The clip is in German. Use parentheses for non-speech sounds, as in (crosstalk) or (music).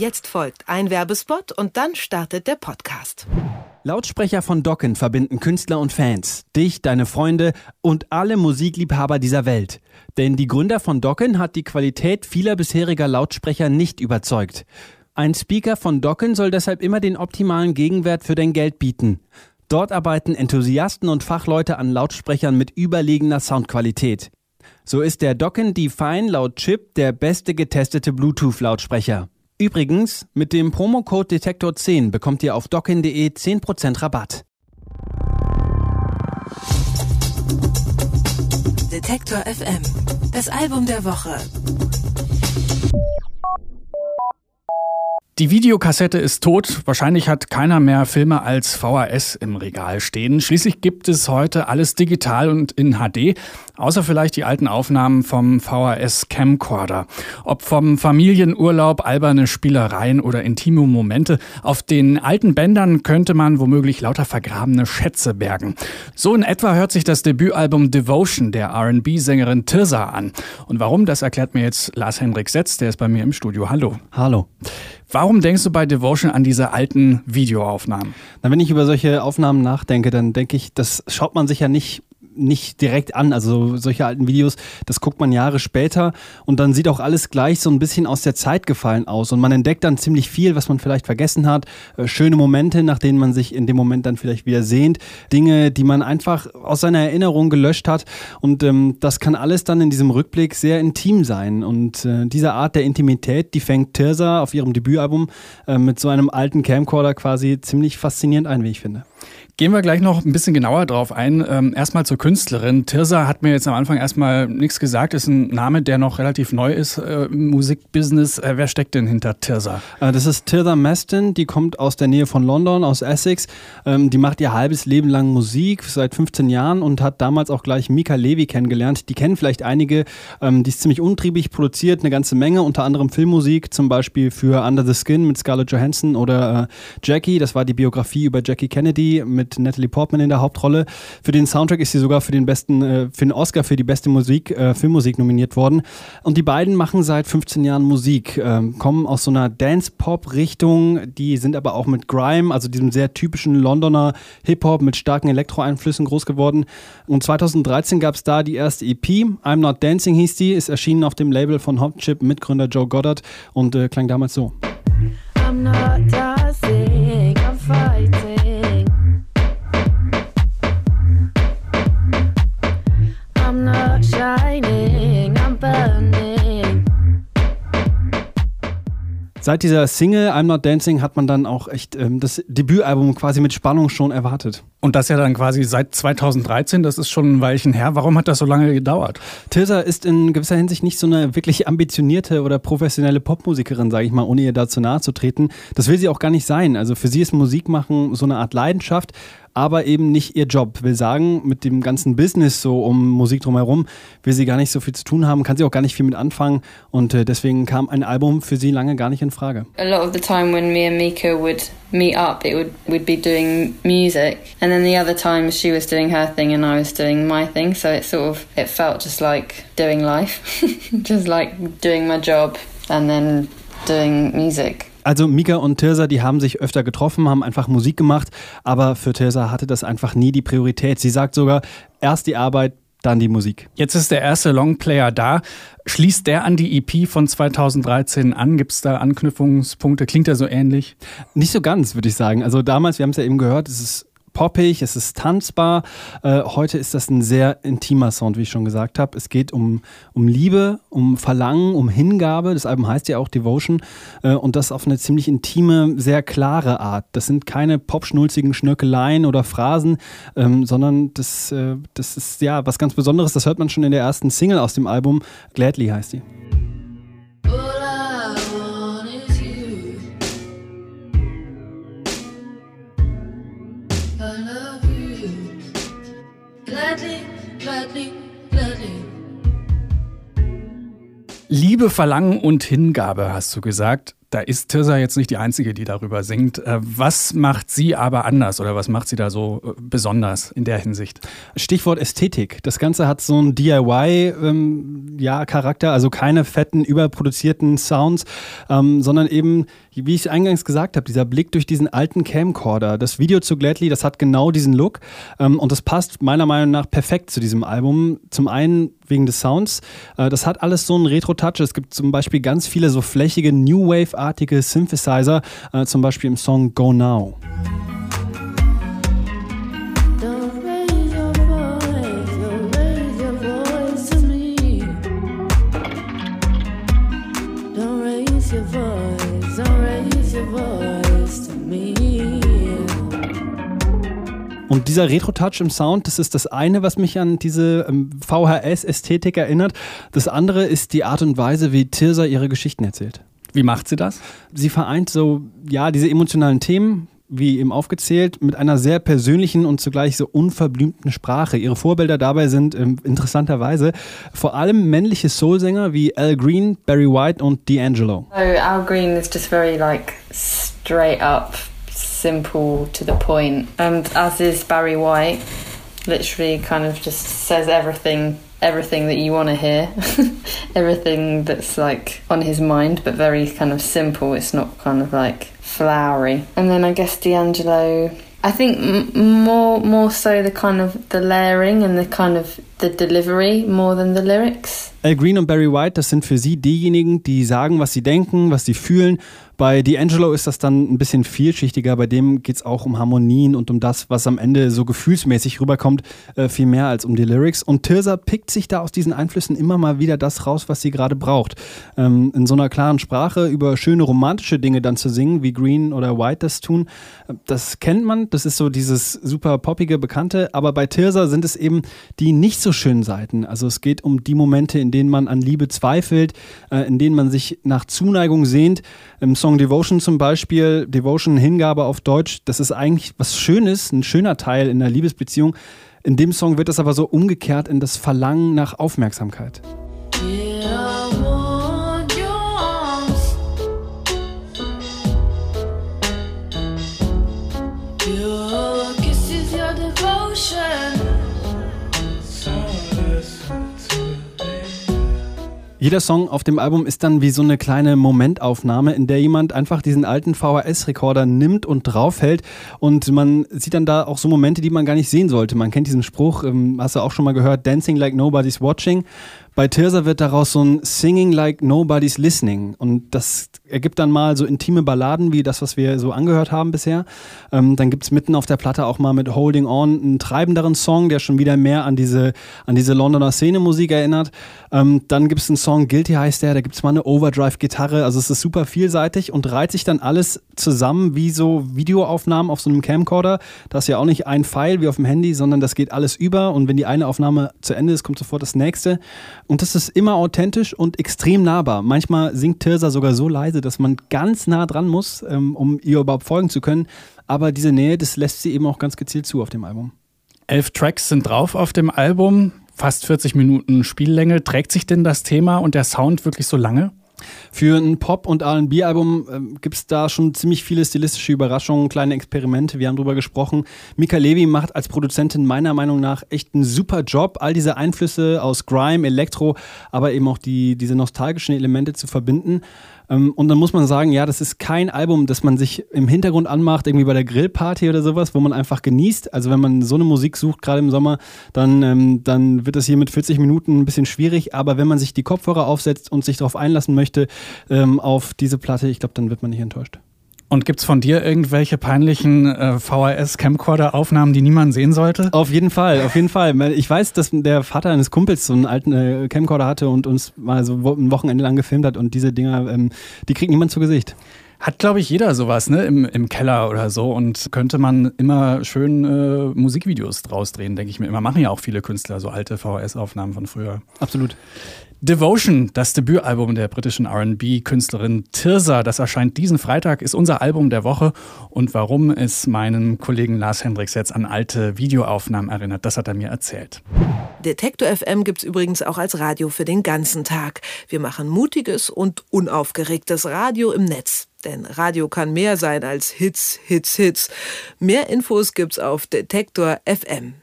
Jetzt folgt ein Werbespot und dann startet der Podcast. Lautsprecher von Docken verbinden Künstler und Fans, dich, deine Freunde und alle Musikliebhaber dieser Welt. Denn die Gründer von Docken hat die Qualität vieler bisheriger Lautsprecher nicht überzeugt. Ein Speaker von Docken soll deshalb immer den optimalen Gegenwert für dein Geld bieten. Dort arbeiten Enthusiasten und Fachleute an Lautsprechern mit überlegener Soundqualität. So ist der Docken Define laut Chip der beste getestete Bluetooth-Lautsprecher. Übrigens, mit dem Promocode Detektor10 bekommt ihr auf docken.de 10% Rabatt. Detektor FM. Das Album der Woche. Die Videokassette ist tot. Wahrscheinlich hat keiner mehr Filme als VHS im Regal stehen. Schließlich gibt es heute alles digital und in HD, außer vielleicht die alten Aufnahmen vom VHS Camcorder. Ob vom Familienurlaub, alberne Spielereien oder intime Momente, auf den alten Bändern könnte man womöglich lauter vergrabene Schätze bergen. So in etwa hört sich das Debütalbum Devotion der R&B-Sängerin Tirza an. Und warum, das erklärt mir jetzt Lars Henrik Setz, der ist bei mir im Studio. Hallo. Hallo. Warum denkst du bei Devotion an diese alten Videoaufnahmen? Na, wenn ich über solche Aufnahmen nachdenke, dann denke ich, das schaut man sich ja nicht nicht direkt an. Also solche alten Videos, das guckt man Jahre später und dann sieht auch alles gleich so ein bisschen aus der Zeit gefallen aus. Und man entdeckt dann ziemlich viel, was man vielleicht vergessen hat. Äh, schöne Momente, nach denen man sich in dem Moment dann vielleicht wieder sehnt. Dinge, die man einfach aus seiner Erinnerung gelöscht hat. Und ähm, das kann alles dann in diesem Rückblick sehr intim sein. Und äh, diese Art der Intimität, die fängt Tirza auf ihrem Debütalbum äh, mit so einem alten Camcorder quasi ziemlich faszinierend ein, wie ich finde. Gehen wir gleich noch ein bisschen genauer drauf ein. Ähm, erstmal zur Künstlerin. Tirza hat mir jetzt am Anfang erstmal nichts gesagt. Ist ein Name, der noch relativ neu ist äh, im Musikbusiness. Äh, wer steckt denn hinter Tirza? Äh, das ist Tirza Maston. Die kommt aus der Nähe von London, aus Essex. Ähm, die macht ihr halbes Leben lang Musik, seit 15 Jahren und hat damals auch gleich Mika Levy kennengelernt. Die kennen vielleicht einige. Ähm, die ist ziemlich untriebig, produziert eine ganze Menge, unter anderem Filmmusik, zum Beispiel für Under the Skin mit Scarlett Johansson oder äh, Jackie. Das war die Biografie über Jackie Kennedy mit Natalie Portman in der Hauptrolle. Für den Soundtrack ist sie sogar für den besten, äh, für den Oscar für die beste Musik, äh, Filmmusik nominiert worden. Und die beiden machen seit 15 Jahren Musik, äh, kommen aus so einer Dance-Pop-Richtung, die sind aber auch mit Grime, also diesem sehr typischen Londoner Hip-Hop mit starken Elektro-Einflüssen groß geworden. Und 2013 gab es da die erste EP, I'm Not Dancing hieß die, ist erschienen auf dem Label von Hot Chip Mitgründer Joe Goddard und äh, klang damals so. I'm not Seit dieser Single I'm Not Dancing hat man dann auch echt ähm, das Debütalbum quasi mit Spannung schon erwartet. Und das ja dann quasi seit 2013, das ist schon ein Weilchen her. Warum hat das so lange gedauert? Tirza ist in gewisser Hinsicht nicht so eine wirklich ambitionierte oder professionelle Popmusikerin, sage ich mal, ohne ihr dazu nahe zu treten. Das will sie auch gar nicht sein. Also für sie ist Musikmachen so eine Art Leidenschaft aber eben nicht ihr Job. Will sagen, mit dem ganzen Business so um Musik drumherum will sie gar nicht so viel zu tun haben, kann sie auch gar nicht viel mit anfangen und äh, deswegen kam ein Album für sie lange gar nicht in Frage. A lot of the time when me and Mika would meet up, it would we'd be doing music, and then the other times she was doing her thing and I was doing my thing, so it sort of it felt just like doing life, (laughs) just like doing my job and then doing music. Also Mika und Tirsa, die haben sich öfter getroffen, haben einfach Musik gemacht, aber für Tirsa hatte das einfach nie die Priorität. Sie sagt sogar, erst die Arbeit, dann die Musik. Jetzt ist der erste Longplayer da. Schließt der an die EP von 2013 an? Gibt es da Anknüpfungspunkte? Klingt er so ähnlich? Nicht so ganz, würde ich sagen. Also damals, wir haben es ja eben gehört, es ist poppig, es ist tanzbar. Äh, heute ist das ein sehr intimer Sound, wie ich schon gesagt habe. Es geht um, um Liebe, um Verlangen, um Hingabe. Das Album heißt ja auch Devotion äh, und das auf eine ziemlich intime, sehr klare Art. Das sind keine popschnulzigen Schnörkeleien oder Phrasen, ähm, sondern das, äh, das ist ja was ganz Besonderes. Das hört man schon in der ersten Single aus dem Album. Gladly heißt die. Liebe, Verlangen und Hingabe, hast du gesagt. Da ist Tirsa jetzt nicht die Einzige, die darüber singt. Äh, was macht sie aber anders oder was macht sie da so äh, besonders in der Hinsicht? Stichwort Ästhetik. Das Ganze hat so einen DIY-Charakter, ähm, also keine fetten, überproduzierten Sounds, ähm, sondern eben, wie ich eingangs gesagt habe, dieser Blick durch diesen alten Camcorder. Das Video zu Gladly, das hat genau diesen Look ähm, und das passt meiner Meinung nach perfekt zu diesem Album. Zum einen wegen des Sounds. Äh, das hat alles so einen Retro-Touch. Es gibt zum Beispiel ganz viele so flächige New Wave-artige Synthesizer, äh, zum Beispiel im Song Go Now. Und dieser Retro-Touch im Sound, das ist das eine, was mich an diese ähm, VHS-Ästhetik erinnert. Das andere ist die Art und Weise, wie Tirsa ihre Geschichten erzählt. Wie macht sie das? Sie vereint so, ja, diese emotionalen Themen, wie eben aufgezählt, mit einer sehr persönlichen und zugleich so unverblümten Sprache. Ihre Vorbilder dabei sind ähm, interessanterweise vor allem männliche Soulsänger wie Al Green, Barry White und D'Angelo. So Al Green is just very like straight up simple to the point. And as is Barry White, literally kind of just says everything everything that you want to hear, (laughs) everything that's like on his mind, but very kind of simple. It's not kind of like flowery. And then I guess D'Angelo. I think m- more more so the kind of the layering and the kind of the delivery more than the lyrics. Al Green und Barry White, das sind für sie diejenigen, die sagen, was sie denken, was sie fühlen bei D'Angelo ist das dann ein bisschen vielschichtiger. Bei dem geht es auch um Harmonien und um das, was am Ende so gefühlsmäßig rüberkommt, äh, viel mehr als um die Lyrics. Und Tirsa pickt sich da aus diesen Einflüssen immer mal wieder das raus, was sie gerade braucht. Ähm, in so einer klaren Sprache über schöne romantische Dinge dann zu singen, wie Green oder White das tun, äh, das kennt man. Das ist so dieses super poppige, bekannte. Aber bei Tirsa sind es eben die nicht so schönen Seiten. Also es geht um die Momente, in denen man an Liebe zweifelt, äh, in denen man sich nach Zuneigung sehnt. Im Song Devotion zum Beispiel, Devotion, Hingabe auf Deutsch, das ist eigentlich was Schönes, ein schöner Teil in der Liebesbeziehung. In dem Song wird das aber so umgekehrt in das Verlangen nach Aufmerksamkeit. Jeder Song auf dem Album ist dann wie so eine kleine Momentaufnahme, in der jemand einfach diesen alten VHS-Rekorder nimmt und draufhält und man sieht dann da auch so Momente, die man gar nicht sehen sollte. Man kennt diesen Spruch, ähm, hast du auch schon mal gehört, Dancing like nobody's watching. Bei Tirsa wird daraus so ein Singing like nobody's listening. Und das ergibt dann mal so intime Balladen wie das, was wir so angehört haben bisher. Ähm, dann gibt's mitten auf der Platte auch mal mit Holding On einen treibenderen Song, der schon wieder mehr an diese, an diese Londoner Szene-Musik erinnert. Ähm, dann gibt's einen Song, Guilty heißt der, da gibt's mal eine Overdrive-Gitarre. Also es ist super vielseitig und reiht sich dann alles zusammen wie so Videoaufnahmen auf so einem Camcorder. Das ist ja auch nicht ein Pfeil wie auf dem Handy, sondern das geht alles über und wenn die eine Aufnahme zu Ende ist, kommt sofort das nächste. Und das ist immer authentisch und extrem nahbar. Manchmal singt Tirsa sogar so leise, dass man ganz nah dran muss, ähm, um ihr überhaupt folgen zu können. Aber diese Nähe, das lässt sie eben auch ganz gezielt zu auf dem Album. Elf Tracks sind drauf auf dem Album, fast 40 Minuten Spiellänge. Trägt sich denn das Thema und der Sound wirklich so lange? Für ein Pop- und RB-Album äh, gibt es da schon ziemlich viele stilistische Überraschungen, kleine Experimente. Wir haben drüber gesprochen. Mika Levy macht als Produzentin meiner Meinung nach echt einen super Job, all diese Einflüsse aus Grime, Elektro, aber eben auch die, diese nostalgischen Elemente zu verbinden. Ähm, und dann muss man sagen, ja, das ist kein Album, das man sich im Hintergrund anmacht, irgendwie bei der Grillparty oder sowas, wo man einfach genießt. Also wenn man so eine Musik sucht, gerade im Sommer, dann, ähm, dann wird das hier mit 40 Minuten ein bisschen schwierig. Aber wenn man sich die Kopfhörer aufsetzt und sich darauf einlassen möchte, ähm, auf diese Platte, ich glaube, dann wird man nicht enttäuscht. Und gibt es von dir irgendwelche peinlichen äh, VHS-Camcorder-Aufnahmen, die niemand sehen sollte? Auf jeden Fall, auf jeden Fall. Ich weiß, dass der Vater eines Kumpels so einen alten äh, Camcorder hatte und uns mal so ein Wochenende lang gefilmt hat und diese Dinger, ähm, die kriegt niemand zu Gesicht. Hat, glaube ich, jeder sowas, ne? Im, Im Keller oder so. Und könnte man immer schön äh, Musikvideos draus drehen, denke ich mir. Immer machen ja auch viele Künstler so alte VHS-Aufnahmen von früher. Absolut. Devotion, das Debütalbum der britischen RB-Künstlerin Tirsa, das erscheint diesen Freitag, ist unser Album der Woche. Und warum es meinen Kollegen Lars Hendricks jetzt an alte Videoaufnahmen erinnert, das hat er mir erzählt. Detektor FM gibt's übrigens auch als Radio für den ganzen Tag. Wir machen mutiges und unaufgeregtes Radio im Netz. Denn Radio kann mehr sein als Hits, Hits, Hits. Mehr Infos gibt's auf Detektor FM.